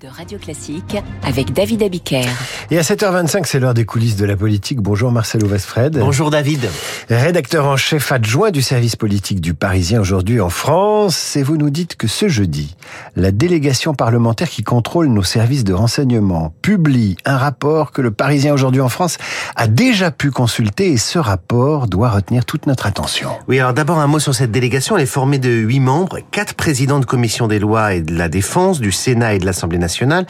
de Radio Classique avec David Abiker. Et à 7h25, c'est l'heure des coulisses de la politique. Bonjour Marcelo Westfred. Bonjour David. Rédacteur en chef adjoint du service politique du Parisien aujourd'hui en France. Et vous nous dites que ce jeudi, la délégation parlementaire qui contrôle nos services de renseignement publie un rapport que le Parisien aujourd'hui en France a déjà pu consulter et ce rapport doit retenir toute notre attention. Oui, alors d'abord un mot sur cette délégation. Elle est formée de huit membres, quatre présidents de commission des lois et de la défense, du Sénat et de l'Assemblée nationale.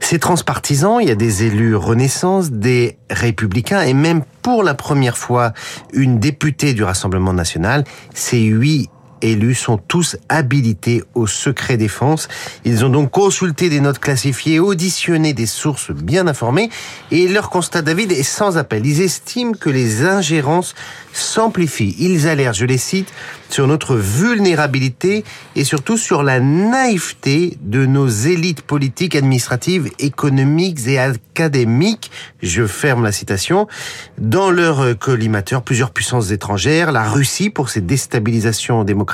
C'est transpartisan, il y a des élus Renaissance, des républicains et même pour la première fois une députée du Rassemblement national. Ces huit élus sont tous habilités au secret défense. Ils ont donc consulté des notes classifiées, auditionné des sources bien informées et leur constat, David, est sans appel. Ils estiment que les ingérences s'amplifient. Ils alertent, je les cite, sur notre vulnérabilité et surtout sur la naïveté de nos élites politiques, administratives, économiques et académiques. Je ferme la citation. Dans leur collimateur, plusieurs puissances étrangères, la Russie pour ses déstabilisations démocratiques,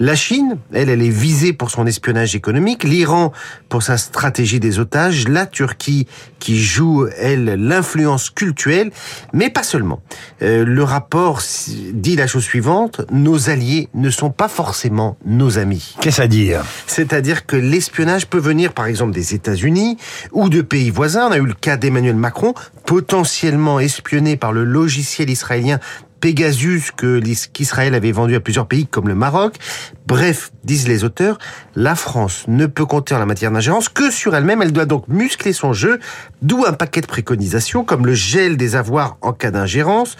la Chine, elle, elle est visée pour son espionnage économique, l'Iran pour sa stratégie des otages, la Turquie qui joue, elle, l'influence culturelle, mais pas seulement. Euh, le rapport dit la chose suivante, nos alliés ne sont pas forcément nos amis. Qu'est-ce à dire? C'est-à-dire que l'espionnage peut venir par exemple des États-Unis ou de pays voisins. On a eu le cas d'Emmanuel Macron, potentiellement espionné par le logiciel israélien Pegasus que qu'Israël avait vendu à plusieurs pays comme le Maroc. Bref, disent les auteurs, la France ne peut compter en la matière d'ingérence que sur elle-même. Elle doit donc muscler son jeu, d'où un paquet de préconisations comme le gel des avoirs en cas d'ingérence,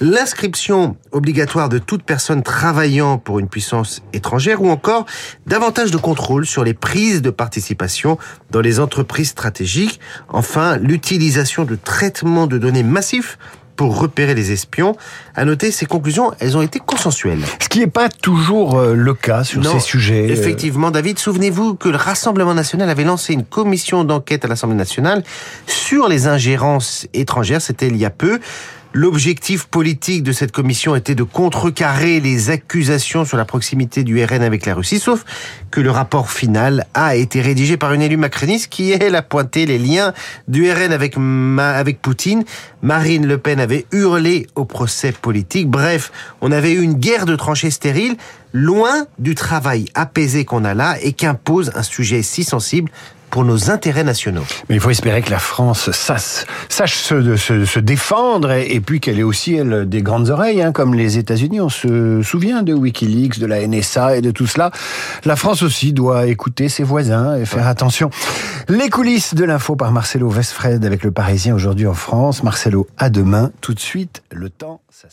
l'inscription obligatoire de toute personne travaillant pour une puissance étrangère ou encore davantage de contrôle sur les prises de participation dans les entreprises stratégiques. Enfin, l'utilisation de traitements de données massifs pour repérer les espions. À noter, ces conclusions, elles ont été consensuelles. Ce qui n'est pas toujours euh, le cas sur ces sujets. Euh. Effectivement, David, souvenez-vous que le Rassemblement national avait lancé une commission d'enquête à l'Assemblée nationale sur les ingérences étrangères. C'était il y a peu. L'objectif politique de cette commission était de contrecarrer les accusations sur la proximité du RN avec la Russie, sauf que le rapport final a été rédigé par une élue macroniste qui, elle, a pointé les liens du RN avec, avec Poutine. Marine Le Pen avait hurlé au procès politique. Bref, on avait eu une guerre de tranchées stériles, loin du travail apaisé qu'on a là et qu'impose un sujet si sensible pour nos intérêts nationaux. Mais il faut espérer que la France sache, sache se, se, se défendre et, puis qu'elle ait aussi elle, des grandes oreilles, hein, comme les États-Unis. On se souvient de WikiLeaks, de la NSA et de tout cela. La France aussi doit écouter ses voisins et faire attention. Les coulisses de l'info par Marcelo Westfred avec le Parisien aujourd'hui en France. Marcelo, à demain. Tout de suite, le temps, ça.